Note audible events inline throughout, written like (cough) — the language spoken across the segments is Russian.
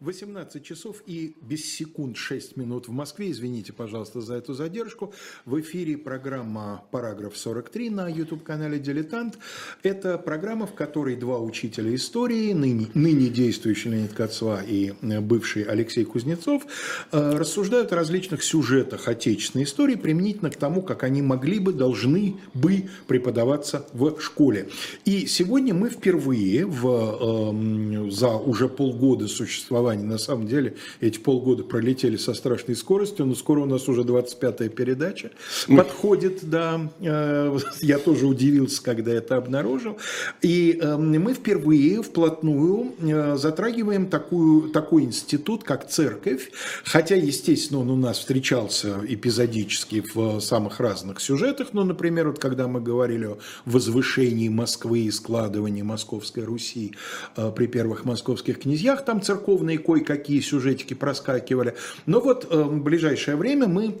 18 часов и без секунд 6 минут в Москве. Извините, пожалуйста, за эту задержку. В эфире программа «Параграф 43» на YouTube-канале «Дилетант». Это программа, в которой два учителя истории, ныне, ныне действующий Леонид Кацва и э, бывший Алексей Кузнецов, э, рассуждают о различных сюжетах отечественной истории применительно к тому, как они могли бы, должны бы преподаваться в школе. И сегодня мы впервые в, э, за уже полгода существования соревнований. На самом деле эти полгода пролетели со страшной скоростью, но скоро у нас уже 25-я передача подходит, да. Э, я тоже удивился, когда это обнаружил. И эм, мы впервые вплотную э, затрагиваем такую, такой институт, как церковь, хотя, естественно, он у нас встречался эпизодически в самых разных сюжетах, ну, например, вот когда мы говорили о возвышении Москвы и складывании Московской Руси э, при первых московских князьях, там церковные кое-какие сюжетики проскакивали. Но вот э, в ближайшее время мы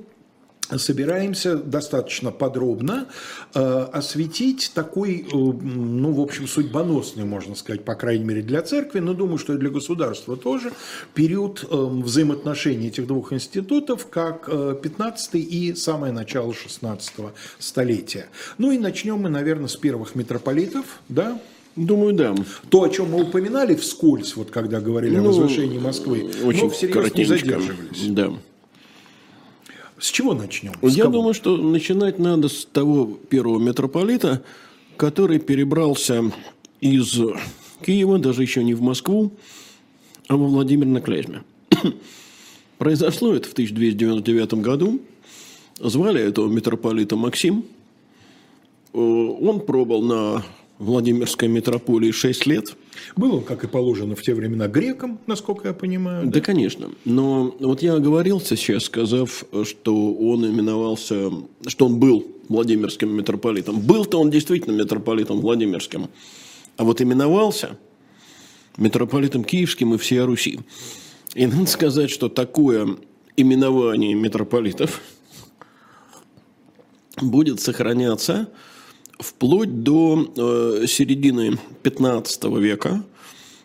собираемся достаточно подробно э, осветить такой, э, ну, в общем, судьбоносный, можно сказать, по крайней мере, для церкви, но думаю, что и для государства тоже, период э, взаимоотношений этих двух институтов, как э, 15 и самое начало 16 столетия. Ну и начнем мы, наверное, с первых митрополитов, да, Думаю, да. То, о чем мы упоминали вскользь, вот когда говорили ну, о возвышении Москвы, очень но всерьез не задерживались. Да. С чего начнем? С Я кого? думаю, что начинать надо с того первого митрополита, который перебрался из Киева, даже еще не в Москву, а во Владимир на Клязьме. (coughs) Произошло это в 1299 году. Звали этого митрополита Максим. Э, он пробыл на Владимирской метрополии 6 лет. Был он, как и положено в те времена, греком, насколько я понимаю. Да, да конечно. Но вот я оговорился сейчас, сказав, что он именовался, что он был Владимирским митрополитом. Был-то он действительно митрополитом Владимирским. А вот именовался митрополитом Киевским и всея Руси. И надо сказать, что такое именование митрополитов будет сохраняться вплоть до э, середины 15 века,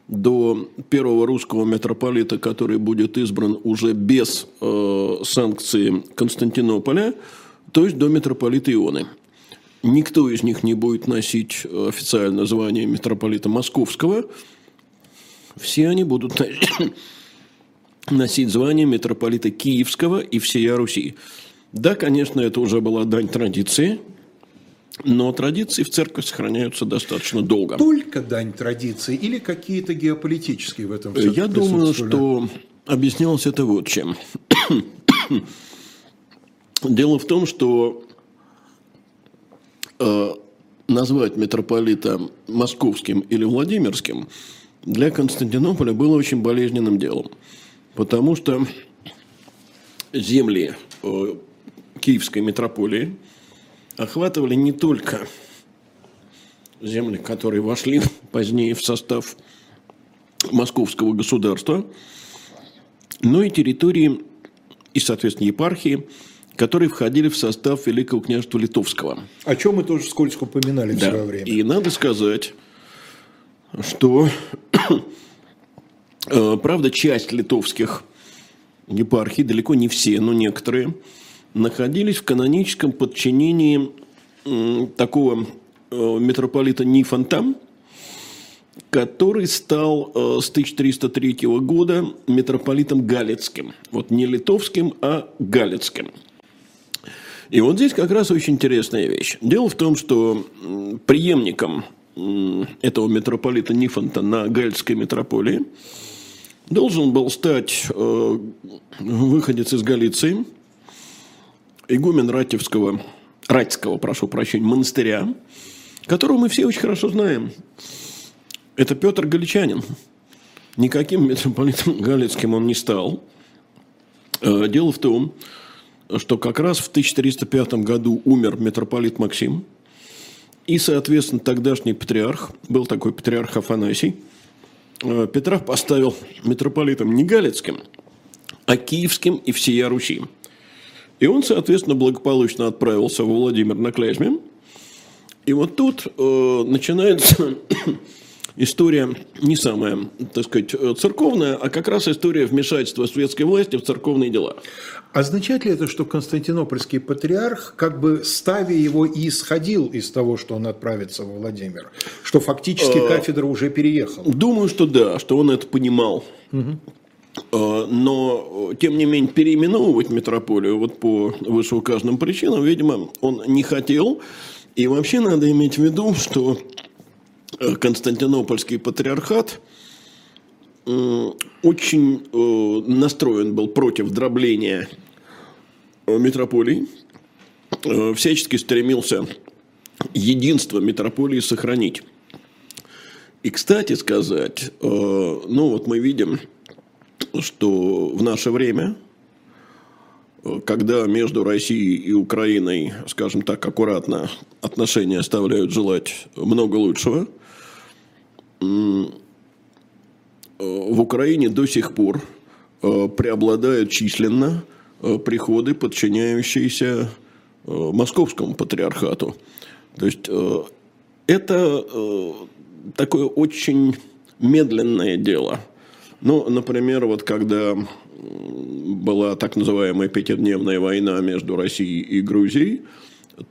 до первого русского митрополита, который будет избран уже без э, санкции Константинополя, то есть до митрополита Ионы. Никто из них не будет носить официальное звание митрополита Московского. Все они будут (coughs) носить звание митрополита Киевского и всея Руси. Да, конечно, это уже была дань традиции – но традиции в церкви сохраняются достаточно долго. Только дань традиции или какие-то геополитические в этом Я думаю, что объяснялось это вот чем. Дело в том, что э, назвать митрополита московским или владимирским для Константинополя было очень болезненным делом. Потому что земли э, Киевской митрополии – охватывали не только земли, которые вошли (laughs) позднее в состав московского государства, но и территории и, соответственно, епархии, которые входили в состав Великого княжества Литовского. О чем мы тоже скользко упоминали да. в свое время. И надо сказать, что, (clears throat) э, правда, часть литовских епархий, далеко не все, но некоторые – находились в каноническом подчинении такого э, митрополита Нифонта, который стал э, с 1303 года митрополитом Галицким. Вот не литовским, а Галицким. И вот здесь как раз очень интересная вещь. Дело в том, что преемником этого митрополита Нифонта на Галицкой митрополии должен был стать э, выходец из Галиции – игумен Ратевского, Ратьского, прошу прощения, монастыря, которого мы все очень хорошо знаем. Это Петр Галичанин. Никаким митрополитом Галицким он не стал. Э, дело в том, что как раз в 1305 году умер митрополит Максим, и, соответственно, тогдашний патриарх, был такой патриарх Афанасий, э, Петра поставил митрополитом не Галицким, а Киевским и всея Руси. И он, соответственно, благополучно отправился во Владимир на Клязьме. И вот тут э, начинается (coughs) история не самая, так сказать, церковная, а как раз история вмешательства светской власти в церковные дела. Означает ли это, что Константинопольский патриарх, как бы ставя его и исходил из того, что он отправится во Владимир? Что фактически э, кафедра уже переехала? Думаю, что да, что он это понимал. Угу. Но, тем не менее, переименовывать метрополию вот по вышеуказанным причинам, видимо, он не хотел. И вообще надо иметь в виду, что э, Константинопольский патриархат очень э, настроен был против дробления метрополий, всячески стремился единство метрополии сохранить. И, кстати сказать, ну вот мы видим, что в наше время, когда между Россией и Украиной, скажем так, аккуратно отношения оставляют желать много лучшего, в Украине до сих пор э, преобладают численно э, приходы, подчиняющиеся э, московскому патриархату. То есть это такое очень медленное дело – ну, например, вот когда была так называемая пятидневная война между Россией и Грузией,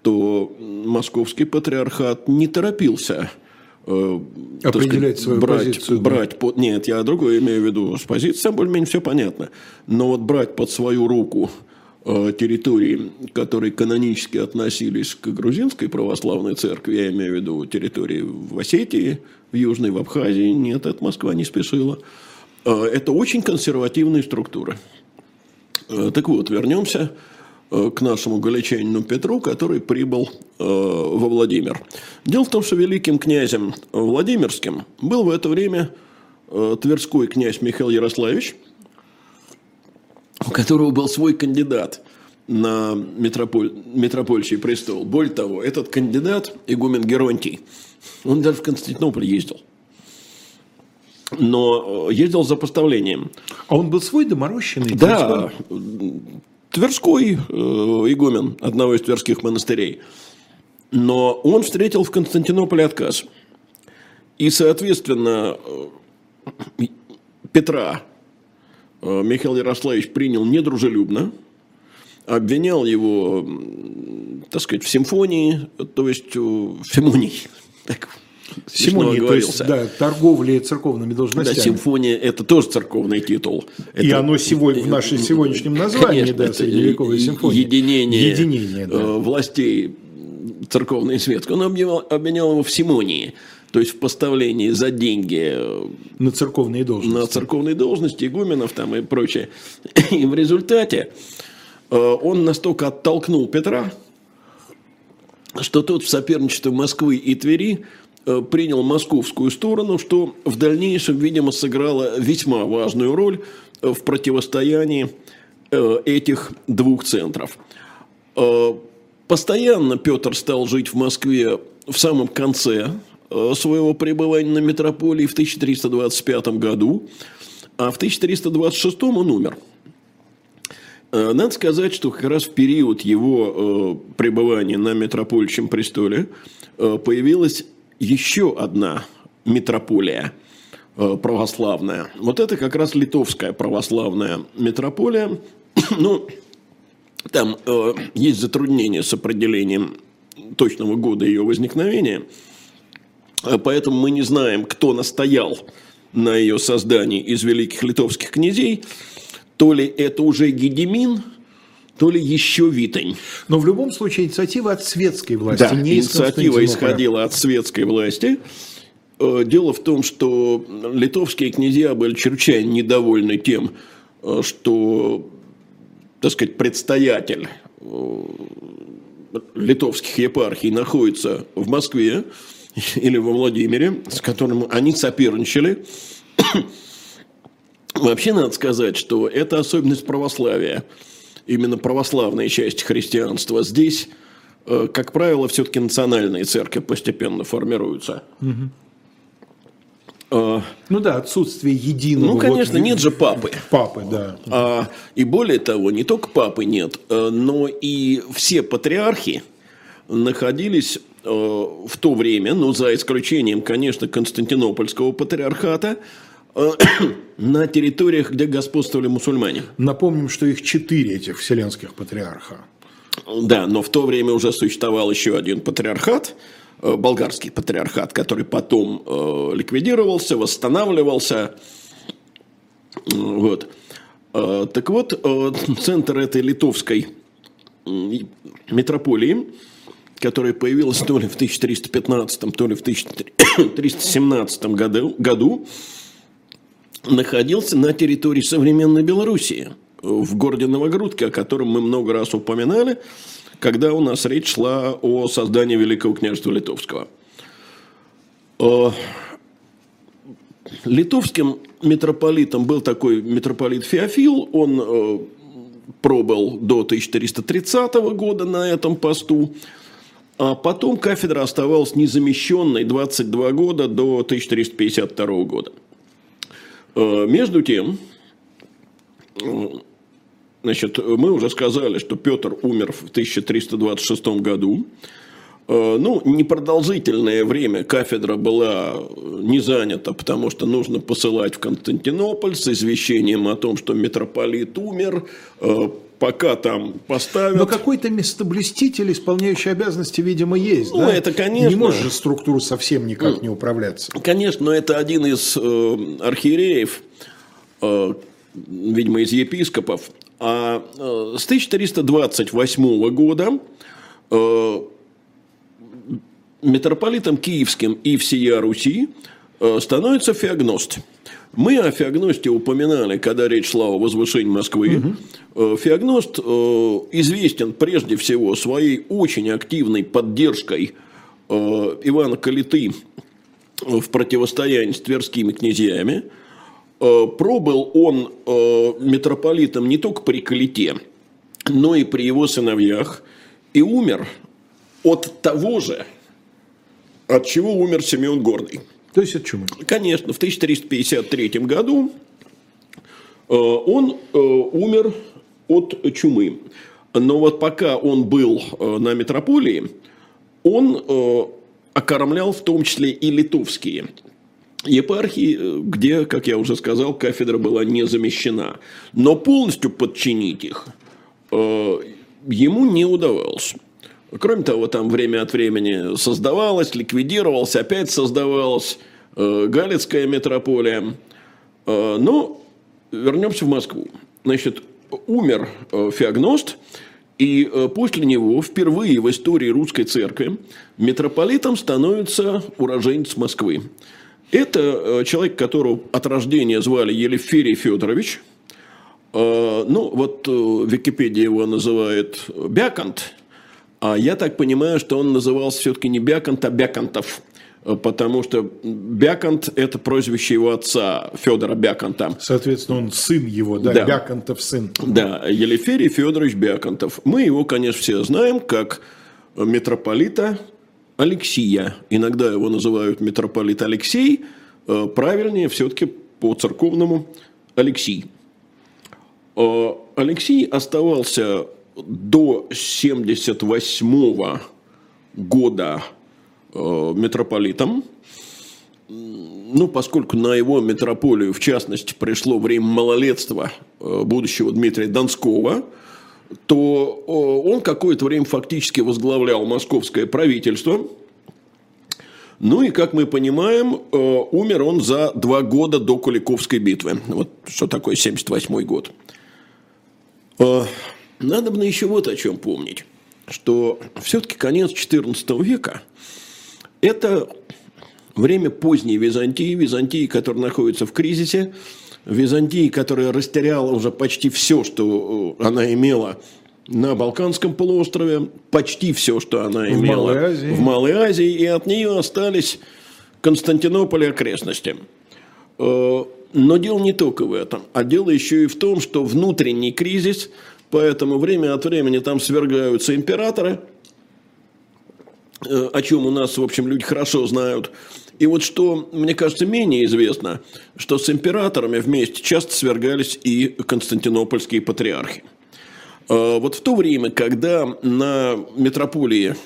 то московский патриархат не торопился э, определять сказать, свою брать, позицию. Брать под, нет, я другое имею в виду. С позицией более-менее все понятно. Но вот брать под свою руку э, территории, которые канонически относились к грузинской православной церкви, я имею в виду территории в Осетии, в Южной, в Абхазии, нет, это Москва не спешила. Э, это очень консервативные структуры. Э, так вот, вернемся э, к нашему галичанину Петру, который прибыл во Владимир. Дело в том, что великим князем Владимирским был в это время тверской князь Михаил Ярославич, у которого был свой кандидат на метрополь, метропольчий престол. Более того, этот кандидат, игумен Геронтий, он даже в Константинополь ездил – но э, ездил за поставлением. А он был свой доморощенный? Да, Тверской э, игумен одного из тверских монастырей. Но он встретил в Константинополе отказ. И, соответственно, э, Петра э, Михаил Ярославич принял недружелюбно, обвинял его, так сказать, в симфонии, то есть в симонии. (laughs) Так, Симония, то есть, да, торговли церковными должностями. Да, симфония – это тоже церковный титул. Это, и оно сегодня, в нашем сегодняшнем названии, конечно, да, средневековая симфония. Единение, единение да. Э, властей церковной и светской. Он обменял, обменял его в симонии. То есть в поставлении за деньги э, на церковные должности, на церковные должности игуменов там и прочее. И в результате э, он настолько оттолкнул Петра, что тот в соперничестве Москвы и Твери Э, принял московскую сторону, что в дальнейшем, видимо, сыграло весьма важную роль э, в противостоянии э, этих двух центров. Постоянно Петр стал жить в Москве в самом конце своего пребывания на метрополии в 1325 году, а в 1326 он умер. Надо сказать, что как раз в период его пребывания на метропольчем престоле появилась еще одна метрополия э, православная. Вот это как раз литовская православная метрополия. (clears throat) ну, там э, есть затруднения с определением точного года ее возникновения, э, поэтому мы не знаем, кто настоял на ее создании из великих литовских князей. То ли это уже Гедемин, то ли еще Витань. Но в любом случае инициатива от светской власти. Да, не инициатива исходила от светской власти. Э, дело в том, что литовские князья были чрезвычайно недовольны тем, э, что, так сказать, предстоятель э, литовских епархий находится в Москве (laughs) или во Владимире, с которым они соперничали. (coughs) Вообще надо сказать, что это особенность православия – именно православная часть христианства. Здесь, э, как правило, все-таки национальные церкви постепенно формируются. Угу. Ну да, отсутствие единого. Ну, конечно, вот, нет же папы. Папы, да. А, и более того, не только папы нет, э, но и все патриархи находились в то время, ну, за исключением, конечно, Константинопольского патриархата, (coughs) на территориях, где господствовали мусульмане. Напомним, что их четыре этих вселенских патриарха. Да, но в то время уже существовал еще один патриархат, болгарский патриархат, который потом ликвидировался, восстанавливался. Вот. Так вот, центр этой литовской метрополии, которая появилась то ли в 1315, то ли в 1317 (coughs) году, году находился на территории современной Белоруссии, в городе Новогрудке, о котором мы много раз упоминали, когда у нас речь шла о создании Великого княжества Литовского. Э, литовским митрополитом был такой митрополит Феофил, он э, пробыл до 1330 года на этом посту, а потом кафедра оставалась незамещенной 22 года до 1352 года. Э, между тем, э, значит, мы уже сказали, что Петр умер в 1326 году. Э, ну, непродолжительное время кафедра была не занята, потому что нужно посылать в Константинополь с извещением о том, что митрополит умер, пока там поставят. Но какой-то местоблюститель, исполняющий обязанности, видимо, есть. Ну, да? это, конечно. Не может же структура совсем никак ну, не управляться. Конечно, но это один из э, архиереев, э, видимо, из епископов. А э, с 1328 года э, митрополитом Киевским и всея Руси э, становится феогност. Мы о феогносте упоминали, когда речь шла о возвышении Москвы. Угу. Феогност э, известен прежде всего своей очень активной поддержкой э, Ивана Калиты в противостоянии с тверскими князьями. Пробыл он митрополитом не только при Калите, но и при его сыновьях. И умер от того же, от чего умер Симеон Горный. То есть от чумы? Конечно, в 1353 году э, он э, умер от чумы. Но вот пока он был э, на метрополии, он окормлял в том числе и литовские епархии, где, как я уже сказал, кафедра была не замещена. Но полностью подчинить их ему не удавалось. Кроме того, там время от времени создавалось, ликвидировалось, опять создавалось э, Галицкая метрополия. Э, но вернемся в Москву. Значит, умер э, Феогност, и э, после него впервые в истории русской церкви митрополитом становится уроженец Москвы. Это э, человек, которого от рождения звали Елеферий Федорович. Э, ну, вот Википедия его называет а я так понимаю, что он назывался все-таки не Бяконт, а Бяконтов. Потому что Бяконт – это прозвище его отца Федора Бяконта. Соответственно, он сын его, да, да. Бяконтов сын. Да, Елеферий Федорович Бяконтов. Мы его, конечно, все знаем как митрополита Алексия. Иногда его называют митрополит Алексей. Э, правильнее все-таки по церковному Алексий. Э, Алексей оставался до 78 года э, митрополитом. Ну, поскольку на его митрополию, в частности, пришло время малолетства э, будущего Дмитрия Донского, то э, он какое-то время фактически возглавлял московское правительство. Ну и, как мы понимаем, умер он за два года до Куликовской битвы. Вот что такое 78 год. Надо бы еще вот о чем помнить, что все-таки конец XIV века – это время поздней Византии, Византии, которая находится в кризисе, Византии, которая растеряла уже почти все, что э, она имела на Балканском полуострове, почти все, что она имела в Малой Азии, в Малой Азии и от нее остались Константинополь и окрестности. Э, но дело не только в этом, а дело еще и в том, что внутренний кризис – Поэтому время от времени там свергаются императоры, э, о чем у нас, в общем, люди хорошо знают. И вот что, мне кажется, менее известно, что с императорами вместе часто свергались и константинопольские патриархи. Э, вот в то время, когда на метрополии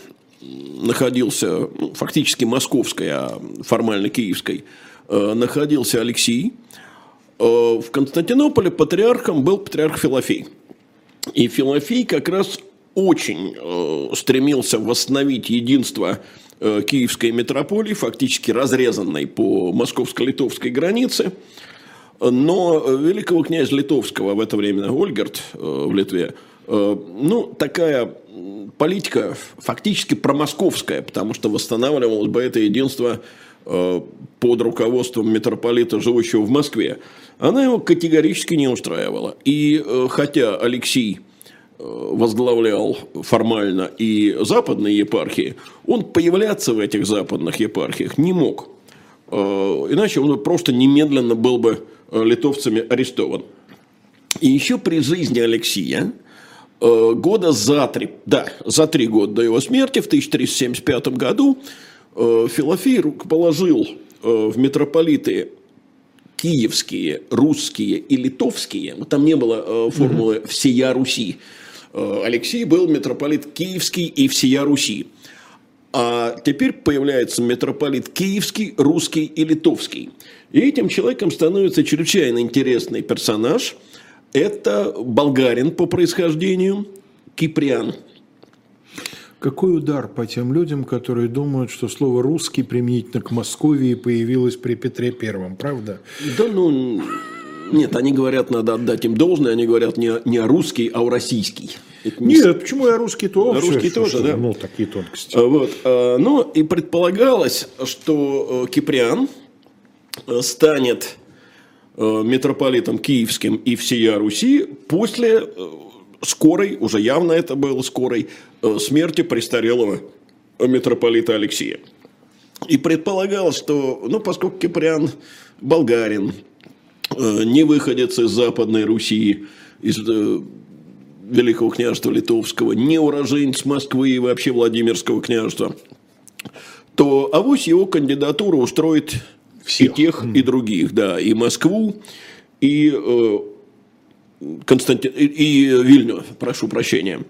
находился, ну, фактически московской, а формально киевской, э, находился Алексий. Э, в Константинополе патриархом был патриарх Филофей. И Филофей как раз очень э, стремился восстановить единство киевской метрополии, фактически разрезанной по московско-литовской границе. Но великого князя Литовского в это время, Ольгерт в Литве, ну, такая политика фактически промосковская, потому что восстанавливалось бы это единство э, под руководством митрополита, живущего в Москве, она его категорически не устраивала. И э, хотя Алексей э, возглавлял формально и западные епархии, он появляться в этих западных епархиях не мог. Иначе он просто немедленно был бы литовцами арестован. И еще при жизни Алексия – Э, года за три, да, за три года до его смерти, в 1375 году, э, Филофей э, в митрополиты киевские, русские и литовские. Там не было формулы «всея Руси». Алексей был митрополит киевский и всея Руси. А теперь появляется митрополит киевский, русский и литовский. И этим человеком становится чрезвычайно интересный персонаж – это болгарин по происхождению, киприан. Какой удар по тем людям, которые думают, что слово «русский» применительно к Москве появилось при Петре Первом, правда? Да ну, нет, они говорят, надо отдать им должное, они говорят не, не о русский, а о российский. Это не... Нет, почему я русский тоже? Русский тоже, что, да. Ну, такие тонкости. Вот. А, ну, и предполагалось, что э, Киприан э, станет Э, митрополитом Киевским и всея Руси после скорой, уже явно это было скорой, э, смерти престарелого митрополита Алексея. И предполагалось, что, ну, поскольку Киприан болгарин, не выходец из Западной Руси, из Великого княжества Литовского, не уроженец Москвы и вообще Владимирского княжества, то авось его кандидатура устроит всех. И тех, и других, да. И Москву, и, э, Константин, и, и Вильню, прошу прощения.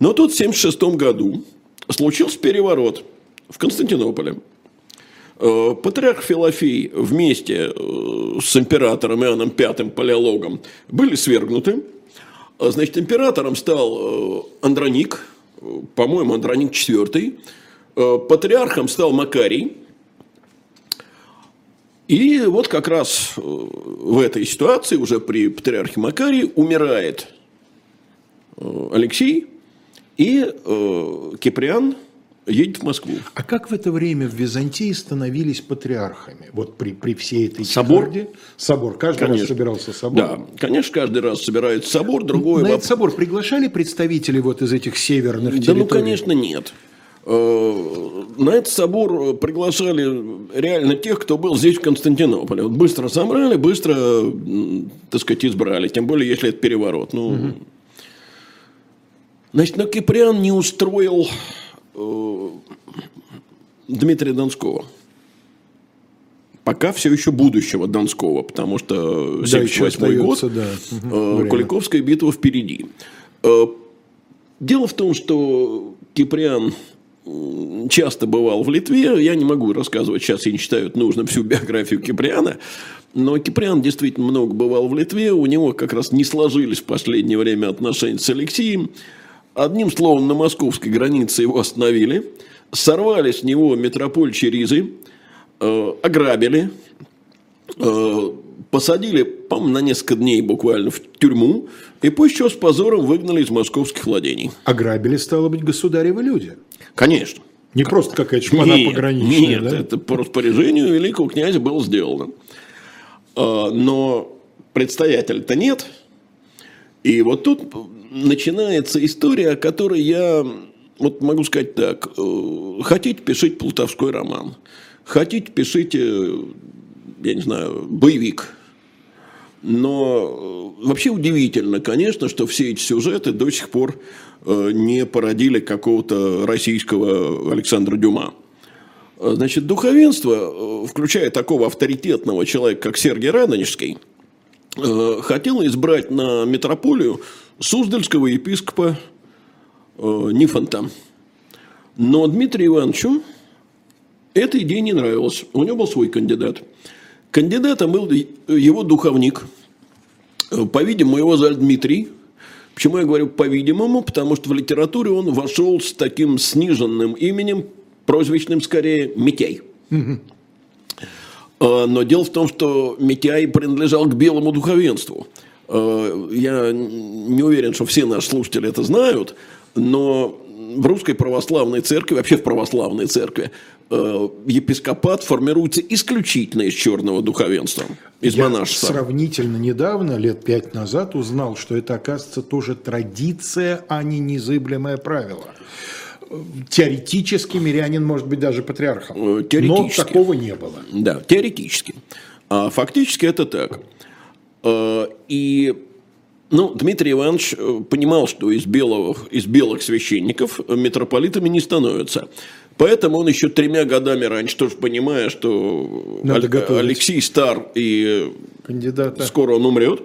Но тут в 1976 году случился переворот в Константинополе. Э, патриарх Филофей вместе э, с императором Иоанном V Палеологом были свергнуты. Значит, императором стал э, Андроник, по-моему, Андроник IV. Патриархом стал Макарий, и вот как раз э, в этой ситуации, уже при патриархе Макарии, умирает э, Алексей, и э, Киприан едет в Москву. А как в это время в Византии становились патриархами? Вот при, при всей этой собор? Чехарде? Собор. Каждый конечно. раз собирался собор? Да, конечно, каждый раз собирается собор. Другой На этот собор приглашали представителей вот из этих северных территорий? Да ну, конечно, нет. Э, на этот собор приглашали реально тех, кто был здесь, в Константинополе. Вот быстро собрали, быстро, так сказать, избрали. Тем более, если это переворот. Ну, угу. Значит, но Киприан не устроил э, Дмитрия Донского. Пока все еще будущего Донского, потому что 78 да, год, да. э, Куликовская битва впереди. Э, дело в том, что Киприан часто бывал в Литве. Я не могу рассказывать, сейчас я не считаю нужно всю биографию Киприана. Но Киприан действительно много бывал в Литве. У него как раз не сложились в последнее время отношения с Алексеем. Одним словом, на московской границе его остановили. Сорвали с него метрополь Черизы. Э, ограбили. Э, посадили, по на несколько дней буквально в тюрьму. И пусть еще с позором выгнали из московских владений. Ограбили, стало быть, государевы люди. Конечно. Не как? просто какая-то шпана нет, пограничная, Нет, да? это по распоряжению великого князя было сделано. А, но предстоятеля-то нет. И вот тут начинается история, о которой я вот могу сказать так. Э, хотите, пишите полтавской роман. Хотите, пишите, я не знаю, боевик. Но э, вообще удивительно, конечно, что все эти сюжеты до сих пор Э, не породили какого-то российского Александра Дюма. Э, значит, духовенство, включая такого авторитетного человека, как Сергий Радонежский, хотело избрать на метрополию Суздальского епископа Нифонта. Но Дмитрию Ивановичу эта идея не нравилась. У него был свой кандидат. Кандидатом был его духовник. По-видимому, его звали Дмитрий. Почему я говорю по-видимому? Потому что в литературе он вошел с таким сниженным именем, прозвищным скорее, Митяй. Но дело в том, что Митяй принадлежал к белому духовенству. Я не уверен, что все наши слушатели это знают, но в русской православной церкви, вообще в православной церкви, э, епископат формируется исключительно из черного духовенства, из Я монашества. сравнительно недавно, лет пять назад, узнал, что это, оказывается, тоже традиция, а не незыблемое правило. Теоретически мирянин может быть даже патриархом. Э. Но такого не было. Да, теоретически. А фактически это так. Э, и ну, Дмитрий Иванович э, понимал, что из, белого, из белых священников митрополитами не становятся. Поэтому он еще тремя годами раньше, тоже понимая, что Надо Алексей стар и Кандидата. скоро он умрет,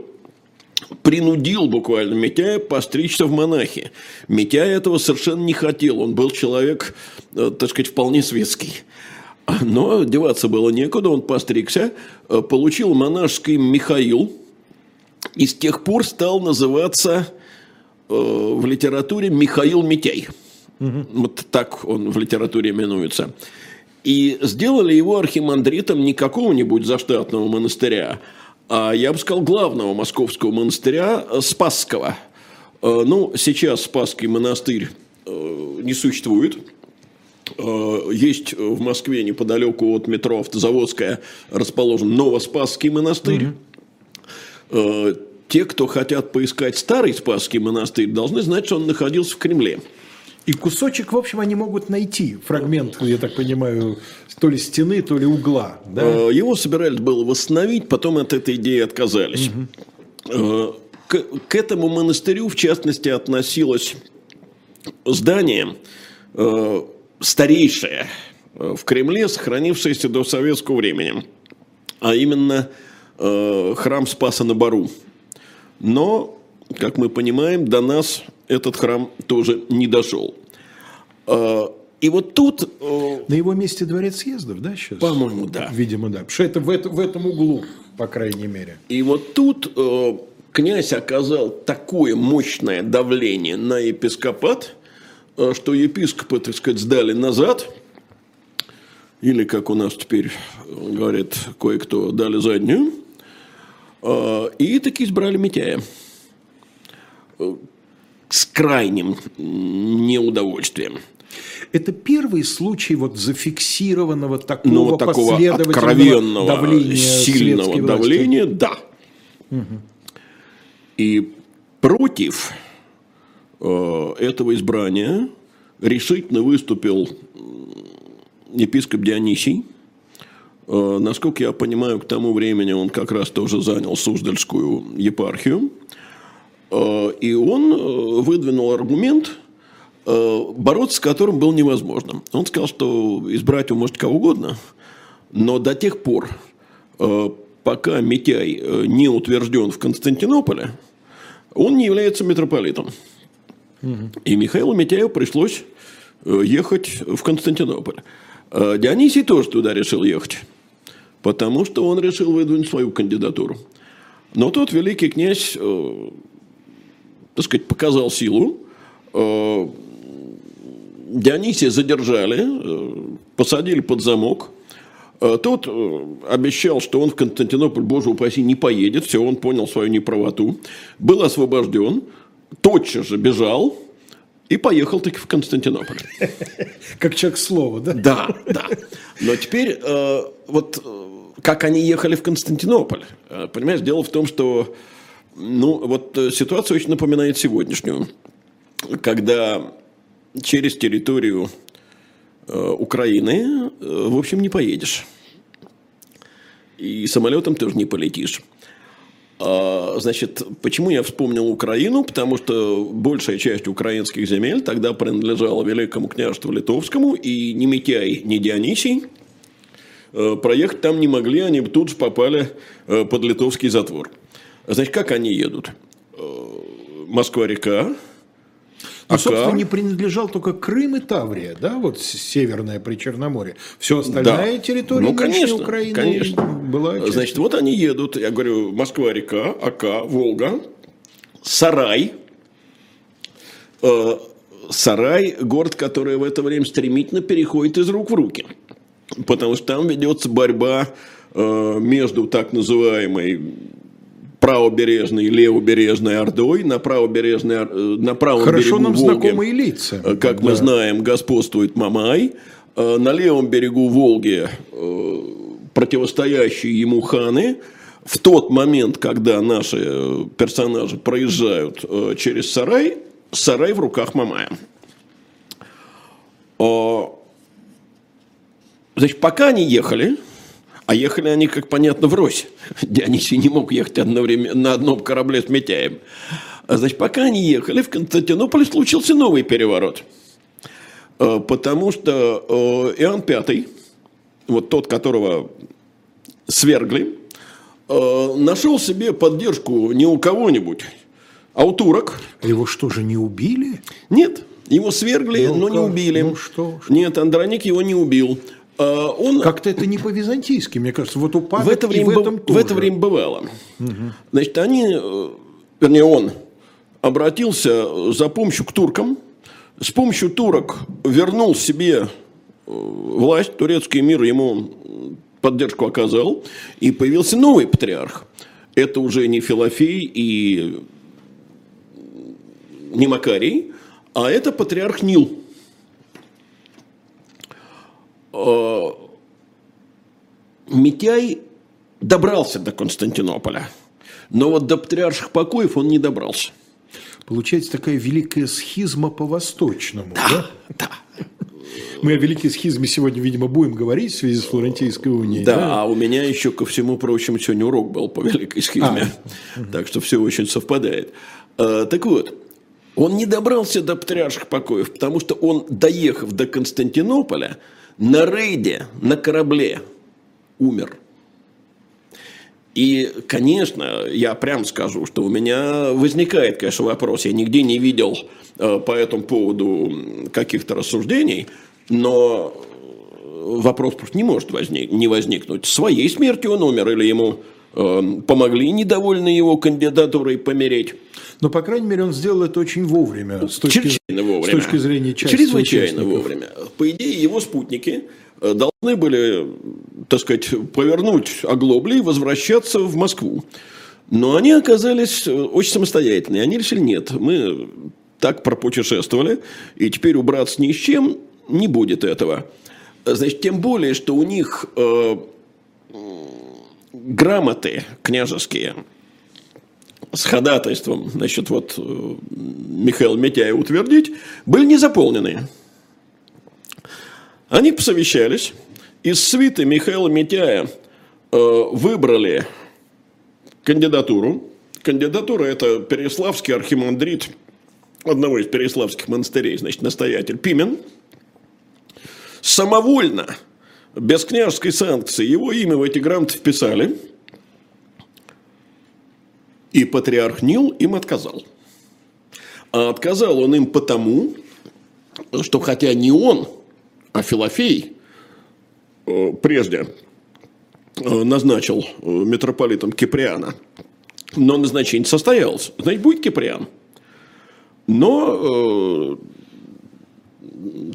принудил буквально Митяя постричься в монахи. Митяй этого совершенно не хотел. Он был человек, э, так сказать, вполне светский. Но деваться было некуда, он постригся, э, получил монашеский Михаил, и с тех пор стал называться э, в литературе Михаил Митяй. Вот так он в литературе именуется. И сделали его архимандритом не какого-нибудь заштатного монастыря, а, я бы сказал, главного московского монастыря э, Спасского. Э, Ну, сейчас Спасский монастырь э, не существует. Есть в Москве неподалеку от метро Автозаводская расположен Новоспасский монастырь. Э, Те, кто хотят поискать старый Спасский монастырь, должны знать, что он находился в Кремле. И кусочек, в общем, они могут найти. Фрагмент, я так понимаю, то ли стены, то ли угла. Да? Э, Его собирались было восстановить, потом от этой идеи отказались. Э, К, к этому монастырю, в частности, относилось здание э, старейшее в Кремле, сохранившееся до советского времени, а именно э, храм Спаса на Бару. Но, как мы понимаем, до нас этот храм тоже не дошел. Э, И вот тут, э, На его месте дворец съездов, да, сейчас? по-моему, да. Видимо, да. Потому что это в, это- в этом углу, по крайней мере. И вот тут э, князь оказал такое мощное давление на епископат, э, что епископы, так сказать, сдали назад, или, как у нас теперь э, говорят кое-кто, дали заднюю, э, и таки избрали Митяя. С крайним неудовольствием. Это первый случай вот зафиксированного такого, Ну, вот такого последовательного откровенного, давления сильного давления, да. И против э, этого избрания решительно выступил епископ Дионисий. Э, насколько я понимаю, к тому времени он как раз тоже занял Суздальскую епархию. Э, и он э, выдвинул аргумент, э, бороться с которым было невозможно. Он сказал, что избрать его может кого угодно, но до тех пор, пока Митяй не утвержден в Константинополе, он не является митрополитом. И Михаилу Митяеву пришлось ехать в Константинополь. Дионисий тоже туда решил ехать, потому что он решил выдвинуть свою кандидатуру. Но тот великий князь, так сказать, показал силу. Э, Дионисия задержали, э, посадили под замок. Э, Тот обещал, что он в Константинополь, боже упаси, не поедет. Все, он понял свою неправоту. Был освобожден, тотчас же бежал и поехал таки в Константинополь. (laughs) Как человек слова, да? Да, да. Но теперь вот как они ехали в Константинополь. Понимаешь, дело в том, что ну, вот э, ситуация очень напоминает сегодняшнюю. Когда через территорию э, Украины, э, в общем, не поедешь. И самолетом тоже не полетишь. А, Значит, почему я вспомнил Украину? Потому что большая часть украинских земель тогда принадлежала Великому княжеству Литовскому, и ни Митяй, ни Дионисий э, проехать там не могли, они тут же попали э, под литовский затвор. Значит, как они едут? Э, Москва-река, Ну, собственно, не принадлежал только Крым и Таврия, да, вот северное Причерноморье. Все остальная да. территория ну, конечно, Украины конечно. была частью. Значит, вот они едут, я говорю, Москва-река, Ака, Волга, Сарай. Э, Сарай – город, который в это время стремительно переходит из рук в руки. Потому что там ведется борьба э, между так называемой правобережной и левобережной Ордой. На, правобережной, э, на правом Хорошо берегу нам Волги, знакомые лица. Э, как да. мы знаем, господствует Мамай. Э, на левом берегу Волги противостоящие ему ханы. В тот момент, когда наши персонажи проезжают через сарай, сарай в руках Мамая. Значит, пока они ехали, а ехали они, как понятно, врозь. Дионисий не мог ехать одновременно на одном корабле с Митяем. А, значит, пока они ехали, в Константинополе случился новый переворот. А, потому что а, Иоанн V, вот тот, которого свергли, нашел себе поддержку не у кого-нибудь, а у турок. Его что же, не убили? Нет, его свергли, ну, но не убили. Ну, что, что? Нет, Андроник его не убил. А, он... Как-то это не по-византийски, мне кажется. Вот у в это время, в этом тоже. В это время бывало. Угу. Значит, они, э, вернее, он обратился за помощью к туркам. С помощью турок вернул себе э, власть, турецкий мир ему поддержку оказал, и появился новый патриарх. Это уже не Филофей и не Макарий, а это патриарх Нил. Э, Митяй добрался до Константинополя, но вот до патриарших покоев он не добрался. Получается такая великая схизма по-восточному, да? Да, да. Мы о великой схизме сегодня, видимо, будем говорить в связи с Флорентийской унией. Да, да? а у меня еще, ко всему прочему, сегодня урок был по великой схизме. А. Так что все очень совпадает. Э, так вот, он не добрался до патриарших покоев, потому что он, доехав до Константинополя, на рейде, на корабле умер. И, конечно, я прям скажу, что у меня возникает, конечно, вопрос. Я нигде не видел э, по этому поводу каких-то рассуждений, но вопрос просто не может возник, не возникнуть. Своей смертью он умер или ему э, помогли недовольные его кандидатурой помереть. Но, по крайней мере, он сделал это очень вовремя. С точки, Чрезвычайно вовремя. С точки зрения части Чрезвычайно вовремя. По идее, его спутники э, должны были, так сказать, повернуть оглобли и возвращаться в Москву. Но они оказались э, очень самостоятельные. Они решили, нет, мы так пропутешествовали, и теперь убраться ни с чем не будет этого. Значит, тем более, что у них э, грамоты княжеские – с ходатайством, значит, вот э, Михаила Митяя утвердить, были не заполнены. Они посовещались, из свиты Михаила Митяя э, выбрали кандидатуру. Кандидатура – это Переславский архимандрит одного из переславских монастырей, значит, настоятель Пимен. Самовольно, без княжеской санкции, его имя в эти грамоты вписали – и патриарх Нил им отказал. А отказал он им потому, что хотя не он, а Филофей э, прежде э, назначил э, митрополитом Киприана, но назначение состоялось. Значит, будет Киприан. Но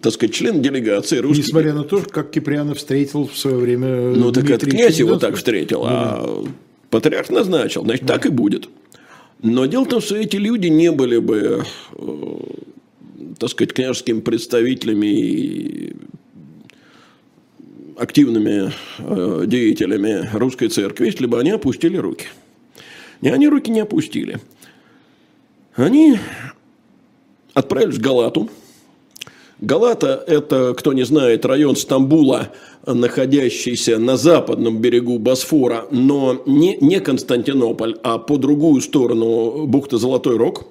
так сказать, член делегации русских. Несмотря на то, как Киприана встретил в свое время Ну, так это князь его так встретил, а Патриарх назначил, значит, да. так и будет. Но дело в том, что эти люди не были бы, так сказать, княжескими представителями и активными э, деятелями русской церкви, если бы они опустили руки. И они руки не опустили. Они отправились в Галату. Галата – это, кто не знает, район Стамбула – находящийся на западном берегу Босфора, но не, не Константинополь, а по другую сторону бухты Золотой Рог.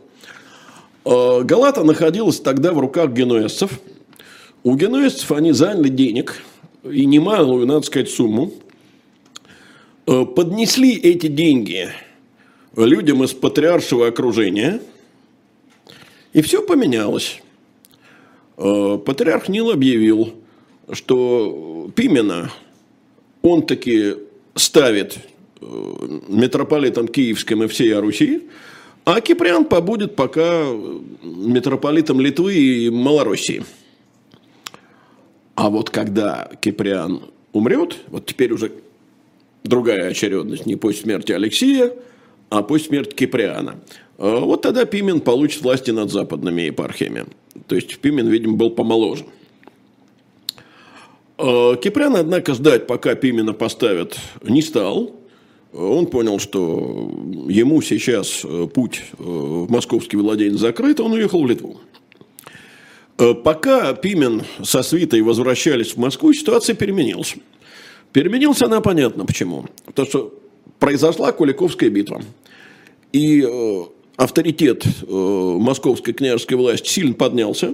Э, Галата находилась тогда в руках генуэзцев. У генуэзцев они заняли денег, и немалую, надо сказать, сумму. Э, поднесли эти деньги людям из патриаршего окружения. И все поменялось. Э, патриарх Нил объявил, что Пимена он таки ставит митрополитом Киевским и всей Руси, а Киприан побудет пока митрополитом Литвы и Малороссии. А вот когда Киприан умрет, вот теперь уже другая очередность, не после смерти Алексея, а после смерти Киприана. А вот тогда Пимен получит власти над западными епархиями. То есть Пимен, видимо, был помоложе. А Киприан, однако, ждать, пока Пимена поставят, не стал. Он понял, что ему сейчас э, путь э, в московский владение закрыт, он уехал в Литву. Э, пока Пимен со свитой возвращались в Москву, ситуация переменилась. Переменилась она понятно почему. Потому что произошла Куликовская битва. И авторитет московской княжеской власти сильно поднялся.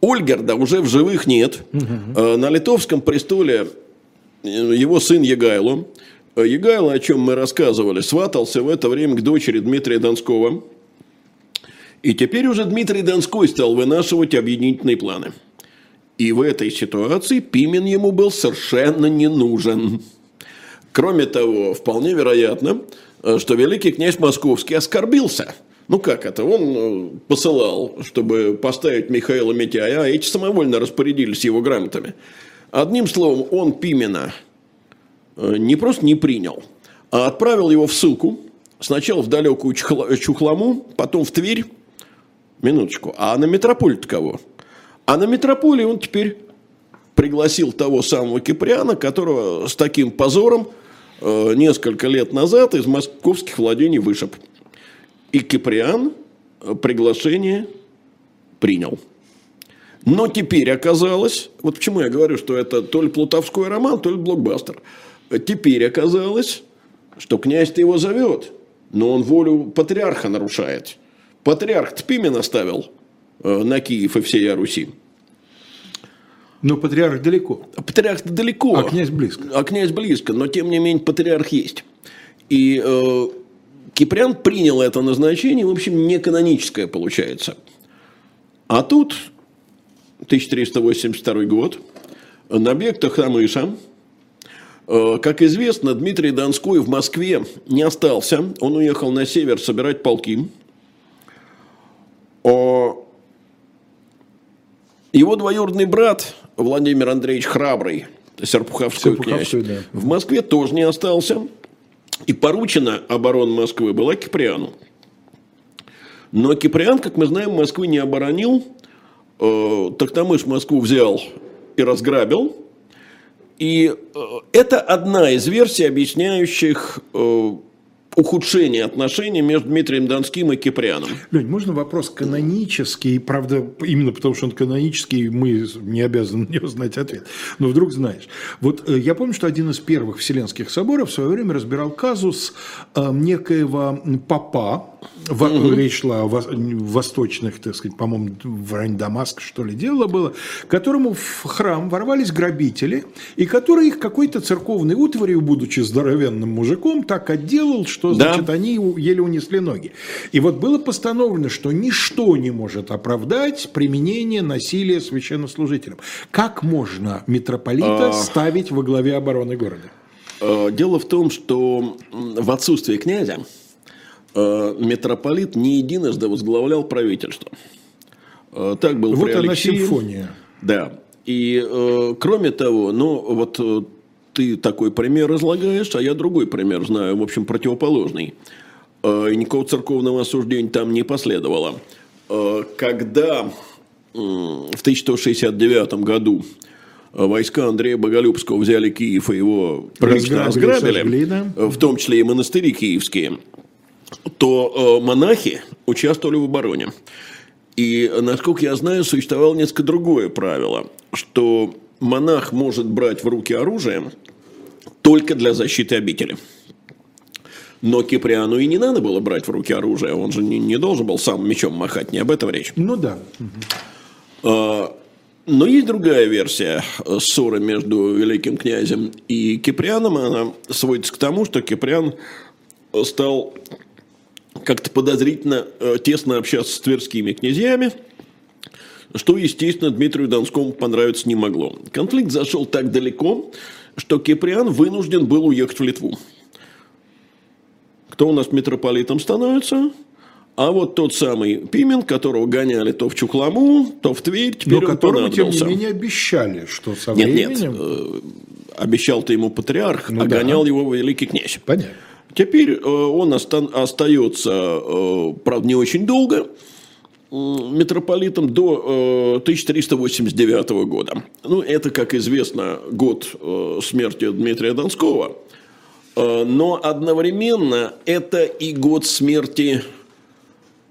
Ольгерда уже в живых нет. Угу. На литовском престоле его сын Егайло. Егайло, о чем мы рассказывали, сватался в это время к дочери Дмитрия Донского. И теперь уже Дмитрий Донской стал вынашивать объединительные планы. И в этой ситуации Пимен ему был совершенно не нужен. Кроме того, вполне вероятно, что великий князь Московский оскорбился. Ну как это? Он э, посылал, чтобы поставить Михаила Митяя, а эти самовольно распорядились его грамотами. Одним словом, он Пимена э, не просто не принял, а отправил его в ссылку. Сначала в далекую Чухламу, потом в Тверь. Минуточку. А на метрополит кого? А на метрополии он теперь пригласил того самого Киприана, которого с таким позором э, несколько лет назад из московских владений вышиб. И Киприан э, приглашение принял. Но теперь оказалось, вот почему я говорю, что это то ли плутовской роман, то ли блокбастер. Теперь оказалось, что князь-то его зовет, но он волю патриарха нарушает. Патриарх Тпимен оставил Э, на Киев и всей Руси. Но патриарх далеко. Патриарх далеко. А князь близко. А князь близко, но тем не менее патриарх есть. И э, Киприан принял это назначение, в общем, не каноническое получается. А тут 1382 год, набег Тахтамыша. Э, как известно, Дмитрий Донской в Москве не остался. Он уехал на север собирать полки. Его двоюродный брат Владимир Андреевич Храбрый, Серпуховской, Серпуховской князь, да. в Москве тоже не остался. И поручена оборона Москвы была Киприану. Но Киприан, как мы знаем, Москвы не оборонил. Э, Тахтамыш Москву взял и разграбил. И э, это одна из версий, объясняющих э, ухудшение отношений между Дмитрием Донским и Киприаном. Лень, можно вопрос канонический, правда, именно потому что он канонический, мы не обязаны на него знать ответ, но вдруг знаешь. Вот э, я помню, что один из первых Вселенских соборов в свое время разбирал казус некоего папа, в, угу. речь шла о восточных, так сказать, по-моему, в районе Дамаска, что ли, дело было, которому в храм ворвались грабители, и который их какой-то церковной утварью, будучи здоровенным мужиком, так отделал, что, значит, да. они еле унесли ноги. И вот было постановлено, что ничто не может оправдать применение насилия священнослужителям. Как можно митрополита а... ставить во главе обороны города? А, дело в том, что в отсутствие князя Э, митрополит не единожды возглавлял правительство. Э, так был вот при она симфония. Да. И э, кроме того, ну вот ты такой пример излагаешь, а я другой пример знаю, в общем, противоположный. И никакого церковного осуждения там не последовало. Когда в 1169 году войска Андрея Боголюбского взяли Киев и его прилично разграбили, сожгли, да? в том числе и монастыри киевские, то э, монахи участвовали в обороне. И, насколько я знаю, существовало несколько другое правило, что монах может брать в руки оружие только для защиты обители. Но Киприану и не надо было брать в руки оружие, он же не, не должен был сам мечом махать, не об этом речь. Ну да. А, но есть другая версия ссоры между великим князем и Киприаном, она сводится к тому, что Киприан стал как-то подозрительно э, тесно общаться с тверскими князьями, что, естественно, Дмитрию Донскому понравиться не могло. Конфликт зашел так далеко, что Киприан вынужден был уехать в Литву. Кто у нас митрополитом становится? А вот тот самый Пимен, которого гоняли то в Чухламу, то в Тверь, теперь Но которому, тем не менее, обещали, что со Нет, временем... нет, э, обещал-то ему патриарх, Ну а да. гонял его великий князь. Понятно. Теперь э, он оста- остается, э, правда, не очень долго, митрополитом до э, 1389 года. Ну, это, как известно, год э, смерти Дмитрия Донского. Э, Но одновременно это и год смерти,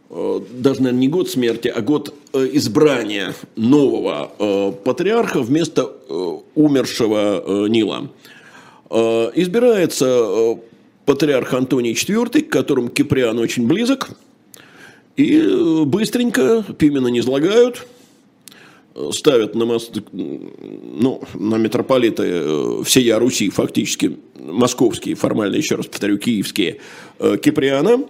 э, даже, наверное, не год смерти, а год э, избрания нового э, патриарха вместо э, умершего э, Нила. Э, Избирается э, патриарх Антоний IV, к которому Киприан очень близок. И э, быстренько Пимена не излагают, э, ставят на, мост, ну, на митрополита э, всея Руси фактически, московские, формально еще раз повторю, киевские, э, Киприана.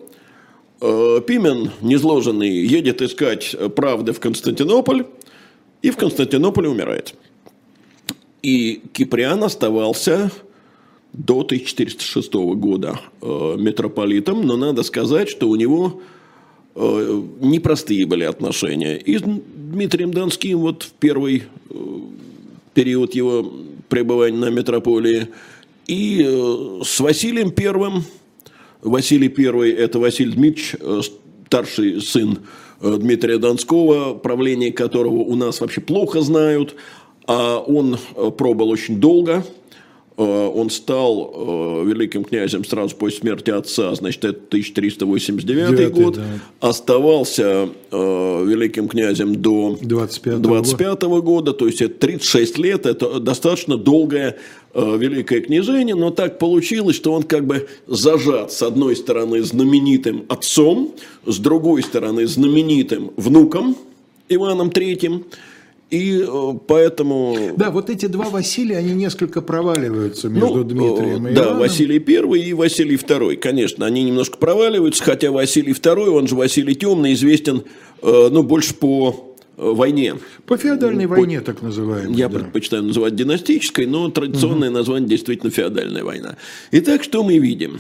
Э, Пимен, незложенный, едет искать правды в Константинополь и в Константинополе умирает. И Киприан оставался до 1406 года э, митрополитом, но надо сказать, что у него э, непростые были отношения. И с Дмитрием Донским вот в первый э, период его пребывания на метрополии, и с Василием Первым. Василий Первый – это Василий Дмитриевич, старший сын Дмитрия Донского, правление которого у нас вообще плохо знают, а он пробыл очень долго – он стал э, великим князем сразу после смерти отца, значит, это 1389 Девятый, год. да. Оставался э, великим князем до 25-го 25 года, то есть это 36 лет, это достаточно долгое э, великое княжение, но так получилось, что он как бы зажат с одной стороны знаменитым отцом, с другой стороны знаменитым внуком Иваном Третьим, и э, поэтому... Да, вот эти два Василия, они несколько проваливаются между Ну, Дмитрием э, и Да, Иваном. Василий Первый и Василий Второй, конечно, они немножко проваливаются, хотя Василий Второй, он же Василий Темный, известен, э, ну, больше по войне. По феодальной войне, так называемой. Я да. предпочитаю называть династической, но традиционное название действительно феодальная война. Итак, что мы видим?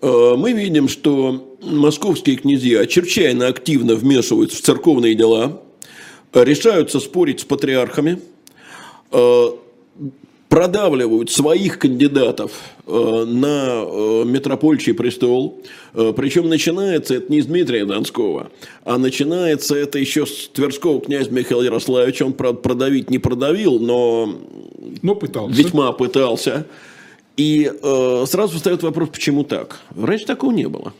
Мы видим, что московские князья чрезвычайно активно вмешиваются в церковные дела, решаются спорить с патриархами, э, продавливают своих кандидатов э, на э, митропольчий престол. Причем начинается это не с Дмитрия Донского, а начинается это еще с Тверского князя Михаила Ярославича. Он, правда, продавить не продавил, но Ну, пытался. весьма пытался. И э, сразу встает вопрос, почему так? Раньше такого не было.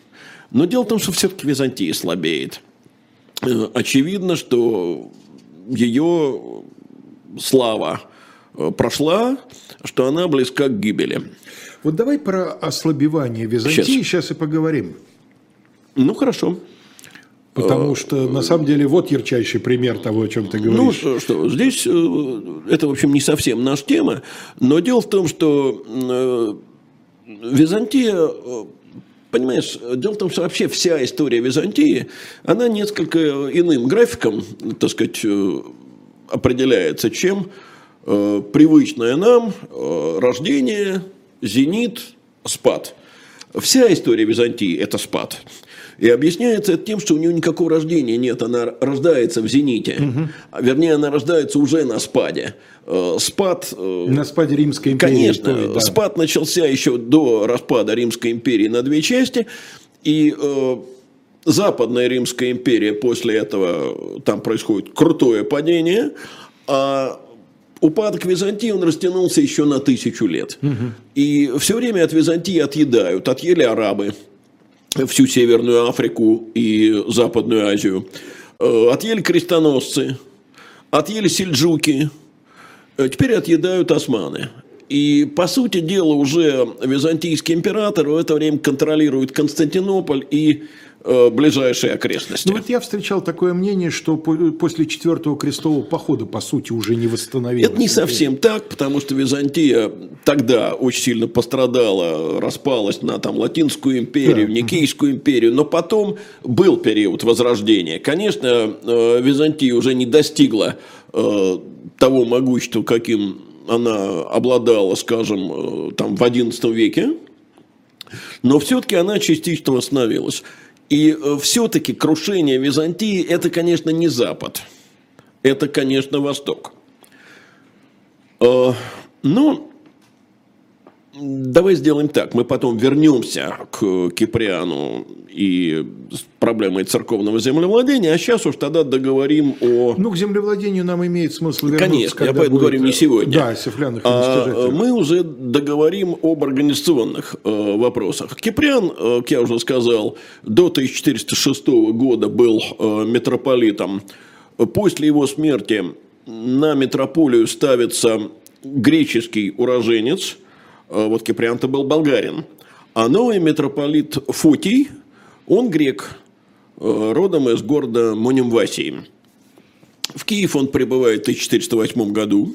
Но дело в том, что все-таки Византия слабеет. Э, очевидно, что ее слава э, прошла, что она близка к гибели. Вот давай про ослабевание Византии Сейчас. сейчас, и поговорим. Ну, хорошо. Потому что, на самом деле, вот ярчайший пример того, о чем ты Ну, говоришь. что, что, здесь э, это, в общем, не совсем наша тема, но дело в том, что э, Византия, э, понимаешь, дело в том, что вообще вся история Византии, она несколько иным графиком, так сказать, э, определяется, чем э, привычное нам э, рождение, зенит, спад. Вся история Византии – это спад. И объясняется это тем, что у нее никакого рождения нет. Она рождается в зените. А, Вернее, она рождается уже на спаде. Э, Спад э, На спаде Римской империи. Конечно, той, да. спад начался еще до распада Римской империи на две части, и э, Западная Римская империя после этого, там происходит крутое падение, а упадок Византии, он растянулся еще на тысячу лет. И все время от Византии отъедают, отъели арабы, всю Северную Африку и Западную Азию, Э, отъели крестоносцы, отъели сельджуки, Э, Теперь отъедают османы. И, по сути дела, уже византийский император в это время контролирует Константинополь и ближайшие окрестности. Ну вот я встречал такое мнение, что после четвертого крестового похода, по сути, уже не восстановилось. Это не совсем так, потому что Византия тогда очень сильно пострадала, распалась на там, Латинскую империю, да. Никейскую империю, но потом был период возрождения. Конечно, э, Византия уже не достигла э, того могущества, каким она обладала, скажем, там, в XI веке, но все-таки она частично восстановилась. И э, все-таки крушение Византии – это, конечно, не Запад. Это, конечно, Восток. Э, но Давай сделаем так. Мы потом вернемся к Киприану и проблемой церковного землевладения, а сейчас уж тогда договорим о... Ну, к землевладению нам имеет смысл вернуться. Конечно, я поэтому говорю не сегодня. Да, сифляных а, Мы уже договорим об организационных э, вопросах. Киприан, э, как я уже сказал, до 1406 года был э, митрополитом. После его смерти на митрополию ставится греческий уроженец – Э, вот Киприан-то был болгарин. А новый митрополит Фотий, он грек, э, родом из города Монемвасии. В Киев он прибывает в 1408 году.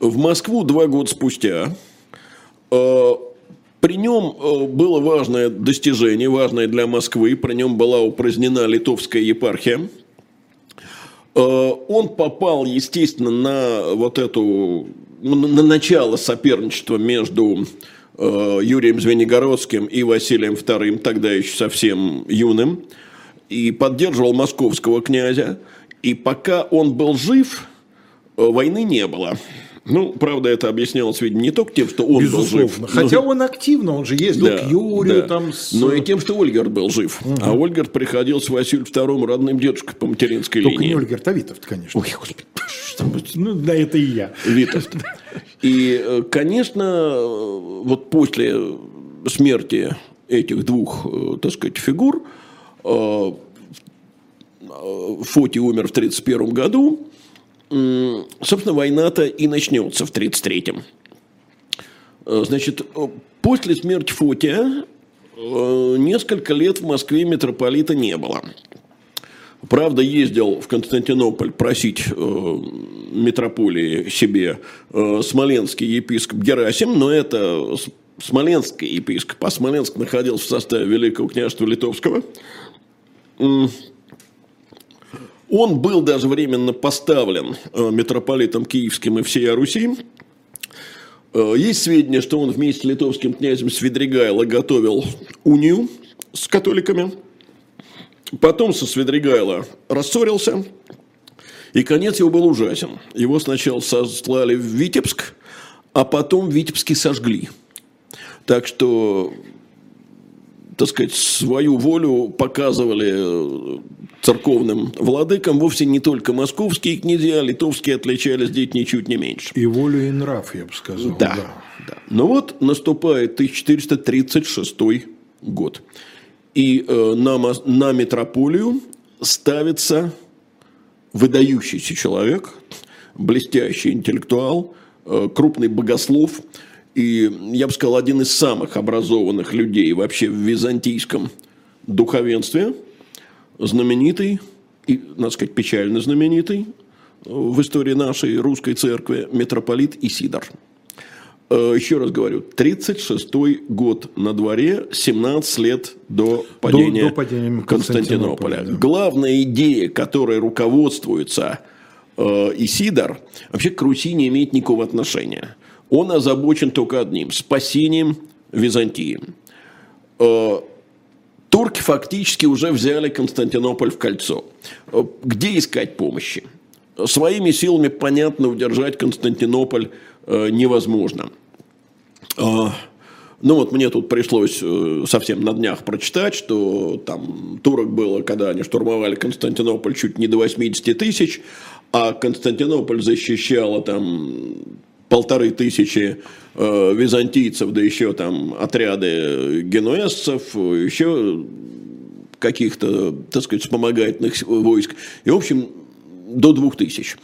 В Москву два года спустя. Э, при нем было важное достижение, важное для Москвы. При нем была упразднена литовская епархия. Он попал, естественно, на вот эту на начало соперничества между э, Юрием Звенигородским и Василием II, тогда еще совсем юным, и поддерживал московского князя. И пока он был жив, э, войны не было. Ну, правда, это объяснялось, видимо, не только тем, что он Безусловно. был жив. Хотя но... он активно, он же ездил да, к Юрию. Да. Там с... Но и тем, что Ольгерт был жив. Угу. А Ольгерт приходился Василию II родным дедушкой по материнской только линии. Только не Ольгерт, а Витовт, конечно. Ой, господи. Ну, да, это и я. Витовт. И, э, конечно, вот после смерти этих двух, э, так сказать, фигур, э, Фоти умер в 1931 году, собственно, война-то и начнется в 1933-м. Значит, после смерти Фотия несколько лет в Москве митрополита не было. Правда, ездил в Константинополь просить э, митрополии себе э, смоленский епископ Герасим, но это смоленский епископ, а Смоленск находился в составе Великого княжества Литовского. Он был даже временно поставлен э, митрополитом киевским и всей Руси. Э, есть сведения, что он вместе с литовским князем Свидригайло готовил унию с католиками – Потом со Свидригайло рассорился, и конец его был ужасен. Его сначала сослали в Витебск, а потом в Витебске сожгли. Так что, так сказать, свою волю показывали э, церковным владыкам вовсе не только московские князья, литовские отличались здесь ничуть не меньше. И волю, и нрав, я бы сказал. Да, да. да. Но вот наступает 1436 год. И э, на, на метрополию ставится выдающийся человек, блестящий интеллектуал, э, крупный богослов и, я бы сказал, один из самых образованных людей вообще в византийском духовенстве, знаменитый, и, надо сказать, печально знаменитый в истории нашей русской церкви митрополит Исидор. Э, еще раз говорю, 36-й год на дворе, 17 лет до падения, до, до падения Константинополя. Константинополя да. Главная идея, которой руководствуется э, Исидор, вообще к Руси не имеет никакого отношения. Он озабочен только одним – спасением Византии. Э, турки фактически уже взяли Константинополь в кольцо. Э, где искать помощи? Своими силами, понятно, удержать Константинополь э, невозможно. Ну вот мне тут пришлось совсем на днях прочитать, что там турок было, когда они штурмовали Константинополь, чуть не до 80 тысяч, а Константинополь защищало там полторы тысячи э, византийцев, да еще там отряды генуэзцев, еще каких-то, так сказать, вспомогательных войск. И, в общем, до двух тысяч.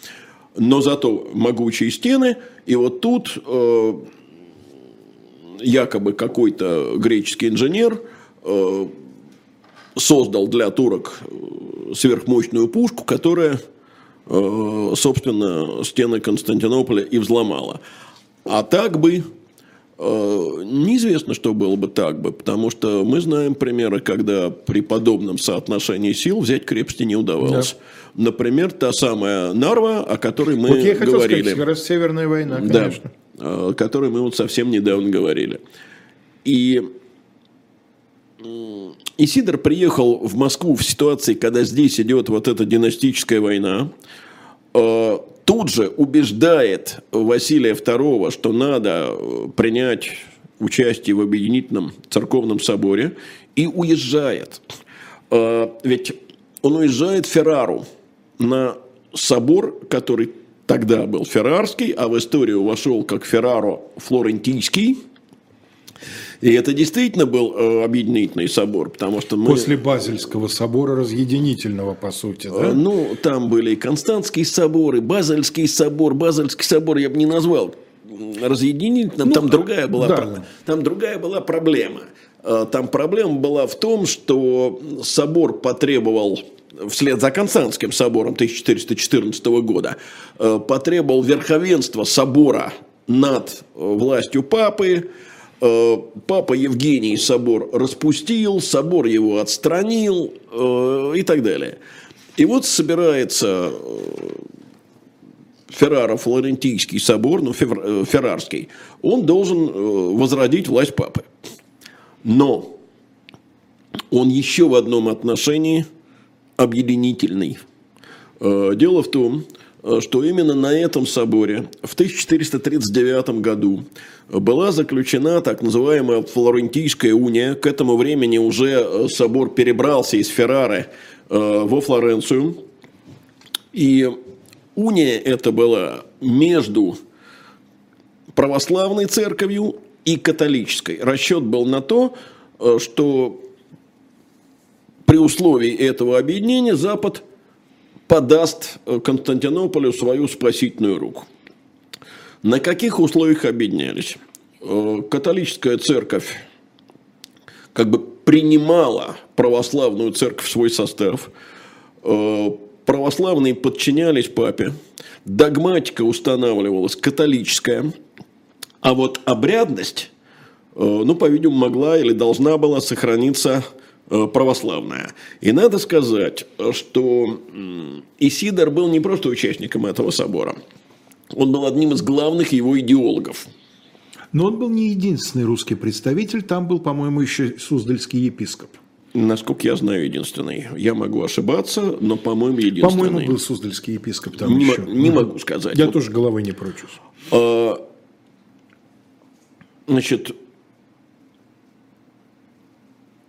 Но зато могучие стены. И вот тут э, якобы какой-то греческий инженер э, создал для турок э, сверхмощную пушку, которая, собственно, стены Константинополя и взломала. А так бы Э, неизвестно, что было бы так бы, потому что мы знаем примеры, когда при подобном соотношении сил взять крепости не удавалось. Да. Например, та самая Нарва, о которой мы вот я хотел говорили. Сказать, Северная война, конечно. Да, о которой мы вот совсем недавно говорили. И Исидор приехал в Москву в ситуации, когда здесь идет вот эта династическая война. Э, тут же убеждает Василия II, что надо э, принять участие в объединительном церковном соборе и уезжает. Э, ведь он уезжает в Феррару на собор, который тогда был феррарский, а в историю вошел как Ферраро Флорентийский – и это действительно был э, объединительный собор, потому что мы... После Базельского собора разъединительного, по сути, да? Э, ну, там были и Константский собор, и Базельский собор. Базельский собор я бы не назвал разъединительным, ну, там, другая была, да. там другая была проблема. Э, там проблема была в том, что собор потребовал вслед за Константским собором 1414 года, потребовал верховенства собора над властью папы, папа Евгений собор распустил, собор его отстранил э, и так далее. И вот собирается э, Ферраро-Флорентийский собор, ну, Феррарский, он должен возродить власть папы. Но он еще в одном отношении объединительный. Дело в том, что именно на этом соборе в 1439 году была заключена так называемая Флорентийская уния. К этому времени уже э, собор перебрался из Феррары э, во Флоренцию. И уния это была между православной церковью и католической. Расчет был на то, э, что при условии этого объединения Запад подаст Константинополю свою спасительную руку. На каких условиях объединялись? Э, католическая церковь как бы принимала православную церковь в свой состав. Э, православные подчинялись папе. Догматика устанавливалась католическая. А вот обрядность, э, ну, по-видимому, могла или должна была сохраниться православная. И надо сказать, что Исидор был не просто участником этого собора – он был одним из главных его идеологов. Но он был не единственный русский представитель, там был, по-моему, еще Суздальский епископ. Насколько я знаю, единственный. Я могу ошибаться, но, по-моему, единственный. По-моему, был Суздальский епископ там не, еще. Не могу сказать. Я вот. тоже головой не прочусь. А, значит,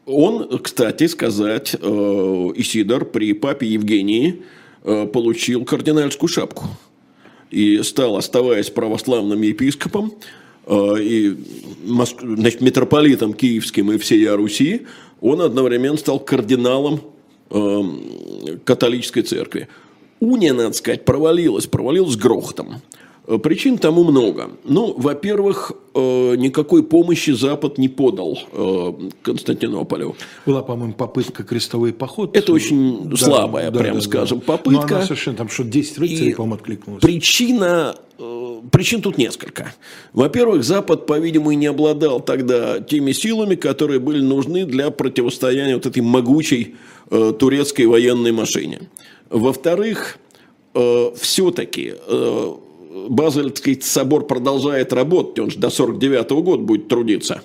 он, кстати сказать, э, Исидор при папе Евгении э, получил кардинальскую шапку и стал, оставаясь православным епископом, э, и значит, митрополитом киевским и всей Руси, он одновременно стал кардиналом католической церкви. Уния, надо сказать, провалилась, провалилась грохотом. Э, причин тому много. Ну, во-первых, э, никакой помощи Запад не подал э, Константинополю. Была, по-моему, попытка крестовый поход. Это очень да, слабая, да, прям да, скажем, да. попытка. Но она совершенно, там что 10 рыцарей, по-моему, откликнулось. Причина Причин тут несколько. Во-первых, Запад, по-видимому, не обладал тогда теми силами, которые были нужны для противостояния вот этой могучей э, турецкой военной машине. Во-вторых, э, все-таки э, Базельский собор продолжает работать, он же до 49 -го года будет трудиться.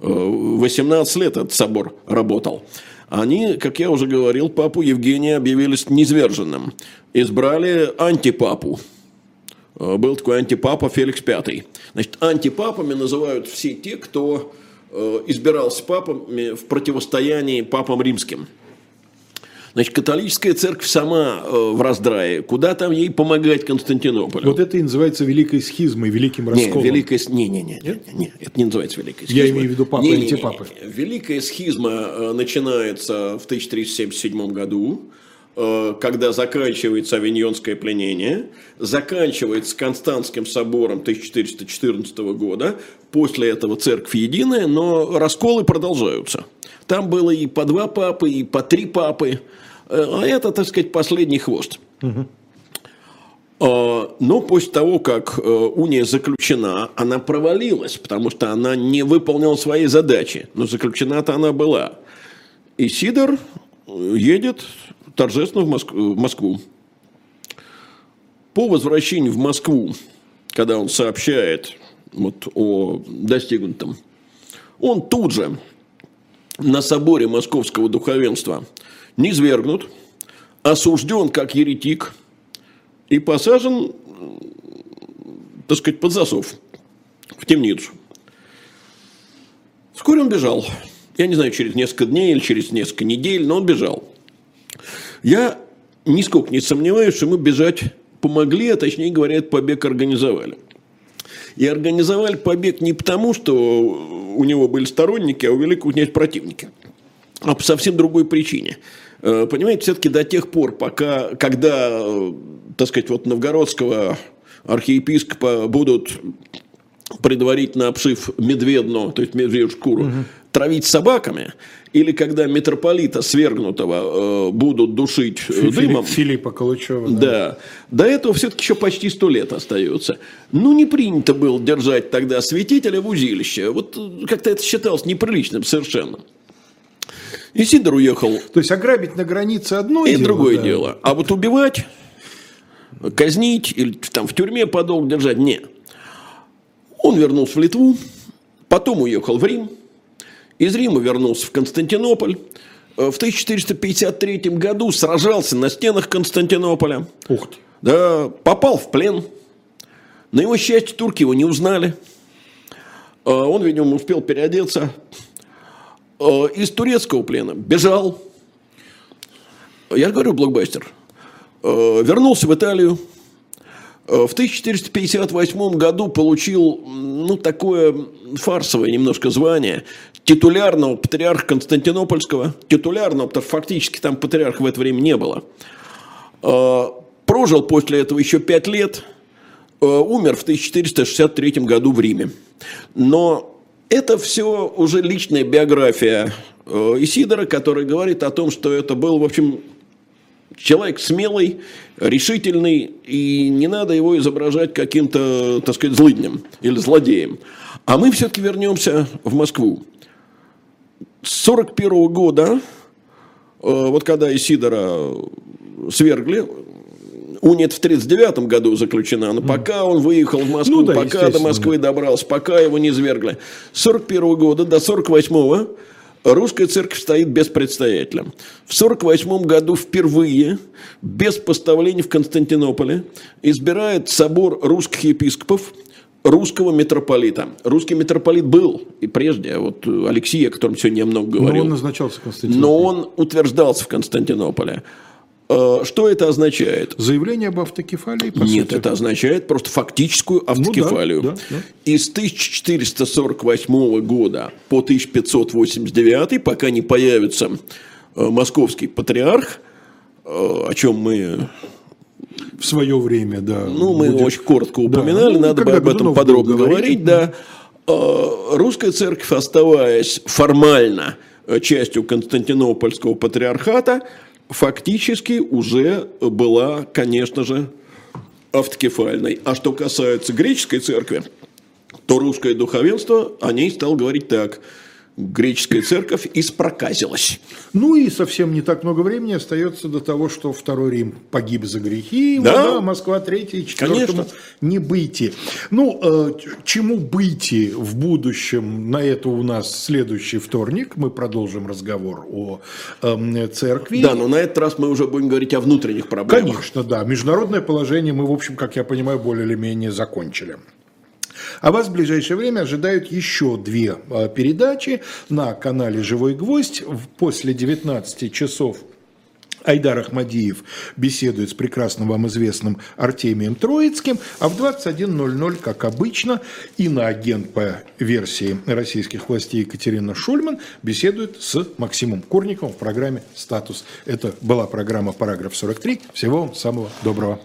18 лет этот собор работал. Они, как я уже говорил, папу Евгения объявили низверженным. Избрали антипапу. Был такой антипапа Феликс V. Значит, антипапами называют все те, кто э, избирался папами в противостоянии папам римским – Значит, католическая церковь сама э, в раздрае. Куда там ей помогать Константинополю? Вот это и называется великой схизмой, великим расколом. Не, великая... не, не, не, не, не, это не называется великой схизмой. Я имею в виду папы и антипапы. Великая схизма э, начинается в 1377 году. Э, когда заканчивается Авиньонское пленение, заканчивается Константским собором 1414 года, после этого церковь единая, но расколы продолжаются. Там было и по два папы, и по три папы, а это, так сказать, последний хвост. Угу. Но после того, как э, уния заключена, она провалилась, потому что она не выполнила свои задачи. Но заключена-то она была. И Сидор едет торжественно в Москву. По возвращении в Москву, когда он сообщает вот о достигнутом, он тут же на соборе московского духовенства низвергнут, осужден как еретик – и посажен, так сказать, под засов в темницу. Вскоре он бежал. Я не знаю, через несколько дней или через несколько недель, но он бежал. Я нисколько не сомневаюсь, что мы бежать помогли, а точнее говоря, этот побег организовали. И организовали побег не потому, что у него были сторонники, а у великого князя противники, а по совсем другой причине. Э, понимаете, все-таки до тех пор, пока, когда так сказать, вот новгородского архиепископа будут предварительно обшив медведну, то есть медвежью шкуру, угу. Травить собаками, или когда митрополита свергнутого э, будут душить э, дымом. Филиппа Калычева. Да. да. До этого все-таки еще почти сто лет остается. Ну, не принято было держать тогда святителя в узилище. Вот э, как-то это считалось неприличным совершенно. И Сидор уехал. То есть ограбить на границе одно и дело. И другое да. дело. А вот убивать казнить или там в тюрьме подолгу держать. Нет. Он вернулся в Литву, потом уехал в Рим, из Рима вернулся в Константинополь. Э, в 1453 году сражался на стенах Константинополя. Ух ты. Да, попал в плен. На его счастье турки его не узнали. Э, он, видимо, успел переодеться. Э, из турецкого плена бежал. Я говорю, блокбастер – вернулся в Италию. Э, в 1458 году получил ну, такое фарсовое немножко звание титулярного патриарха Константинопольского. Титулярного, потому что фактически там патриарха в это время не было. Э, прожил после этого еще пять лет. Умер в 1463 году в Риме. Но это все уже личная биография Исидора, который говорит о том, что это был, в общем, человек смелый, решительный, и не надо его изображать каким-то, так сказать, злыднем или злодеем. А мы все-таки вернемся в Москву. С 1941 года, э, вот когда Исидора свергли, Унит в 1939 году заключена, но пока он выехал в Москву, ну, да, пока до Москвы добрался, пока его не свергли. С 1941 года до 1948 русская церковь стоит без предстоятеля. В 1948 году впервые, без поставлений в Константинополе, избирает собор русских епископов русского митрополита. Русский митрополит был и прежде, вот Алексей, о котором сегодня я много говорил. Но он назначался в Константинополе. Но он утверждался в Константинополе. Э, что это означает? Заявление об автокефалии? По Нет, сути. это означает просто фактическую автокефалию. Ну, да, да, да. Из 1448 года по 1589, пока не появится э, московский патриарх, э, о чем мы в свое время, да. Ну, мы будет... очень коротко упоминали, да. ну, надо бы об этом подробно говорить, да. Русская церковь, оставаясь формально частью Константинопольского патриархата, фактически уже была, конечно же, автокефальной. А что касается греческой церкви, то русское духовенство о ней стал говорить так – греческая церковь испроказилась. Ну и совсем не так много времени остается до того, что Второй Рим погиб за грехи, да? а Москва Третий, Четвертому не быть. Ну, э, чему быть в будущем, на это у нас следующий вторник, мы продолжим разговор о э, церкви. Да, но на этот раз мы уже будем говорить о внутренних проблемах. Конечно, да. Международное положение мы, в общем, как я понимаю, более или менее закончили. А вас в ближайшее время ожидают еще две а, передачи на канале «Живой гвоздь» после 19 часов Айдар Ахмадиев беседует с прекрасно вам известным Артемием Троицким, а в 21.00, как обычно, иноагент по версии российских властей Екатерина Шульман беседует с Максимом Курниковым в программе «Статус». Это была программа «Параграф 43». Всего вам самого доброго.